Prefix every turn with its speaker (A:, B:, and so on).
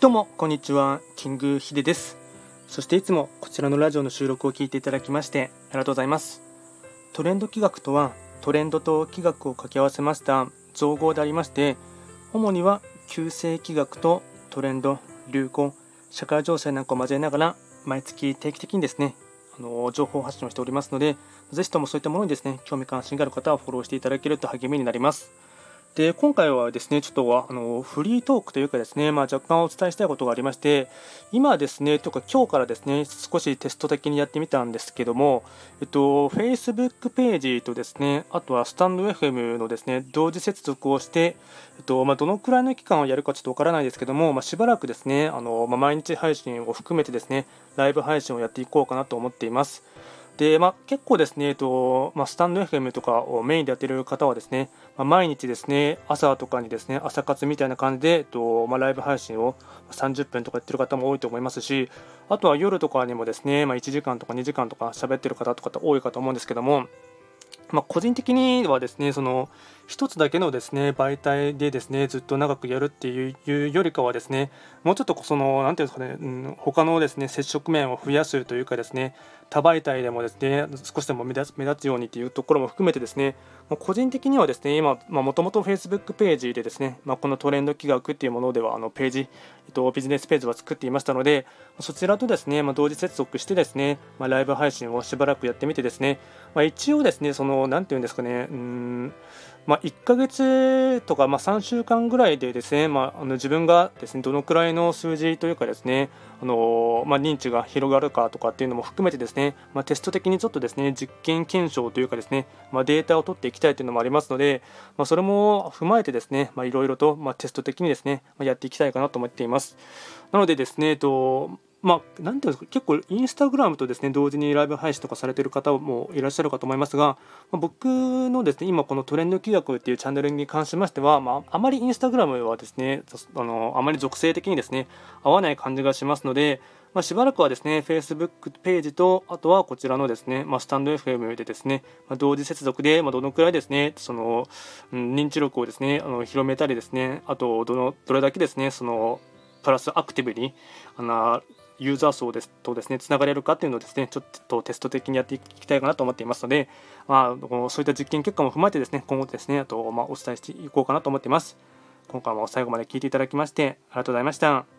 A: どうもこんにちは。キングヒデです。そしていつもこちらのラジオの収録を聞いていただきましてありがとうございます。トレンド企画とはトレンドと企画を掛け合わせました造語でありまして主には旧世企画とトレンド流行社会情勢なんかを交えながら毎月定期的にですねあの情報発信をしておりますのでぜひともそういったものにですね興味関心がある方はフォローしていただけると励みになります。で今回はですねちょっとあのフリートークというかですね、まあ、若干お伝えしたいことがありまして今ですねとか今日からですね少しテスト的にやってみたんですけども、えっと、Facebook ページとですねあとはスタンド FM のですね同時接続をして、えっとまあ、どのくらいの期間をやるかちょっとわからないですけども、まあ、しばらくですねあの、まあ、毎日配信を含めてですねライブ配信をやっていこうかなと思っています。で、まあ、結構ですね、えっとまあ、スタンド FM とかをメインでやってる方はですね、まあ、毎日ですね、朝とかにですね、朝活みたいな感じで、えっとまあ、ライブ配信を30分とかやってる方も多いと思いますし、あとは夜とかにもですね、まあ、1時間とか2時間とか喋ってる方とかって多いかと思うんですけども、まあ、個人的にはですねその1つだけのですね媒体でですねずっと長くやるっていうよりかはですねもうちょっとその何ていうんですかね、うん、他のですね接触面を増やすというかですね多媒体でもですね少しでも目立つようにというところも含めてですね個人的にはですね今もともと Facebook ページでですね、まあ、このトレンド企画っていうものではあのページ、えっと、ビジネスページは作っていましたのでそちらとですね、まあ、同時接続してですね、まあ、ライブ配信をしばらくやってみてですね、まあ、一応ですねその何て言うんですかねうんまあ、1ヶ月とか、まあ、3週間ぐらいでですね、まあ、あの自分がですねどのくらいの数字というかですねあの、まあ、認知が広がるかとかっていうのも含めてですね、まあ、テスト的にちょっとですね実験検証というかですね、まあ、データを取っていきたいというのもありますので、まあ、それも踏まえてですねいろいろと、まあ、テスト的にですね、まあ、やっていきたいかなと思っています。なのでですね、えっとまあ、なんていうんですか、結構インスタグラムとですね、同時にライブ配信とかされてる方もいらっしゃるかと思いますが、まあ、僕のですね、今このトレンド企画っていうチャンネルに関しましては、まあ、あまりインスタグラムはですね、あのあまり属性的にですね、合わない感じがしますので、まあ、しばらくはですね、Facebook ページと、あとはこちらのですね、まあ、スタンド FM でですね、まあ、同時接続で、まあ、どのくらいですね、その、うん、認知力をですね、あの広めたりですね、あとどの、どれだけですね、その、プラスアクティブにあのユーザー層ですとですね、つながれるかっていうのをですね、ちょっとテスト的にやっていきたいかなと思っていますので、まあ、そういった実験結果も踏まえてですね、今後ですね、あと、まあ、お伝えしていこうかなと思っています。今回も最後まで聞いていただきまして、ありがとうございました。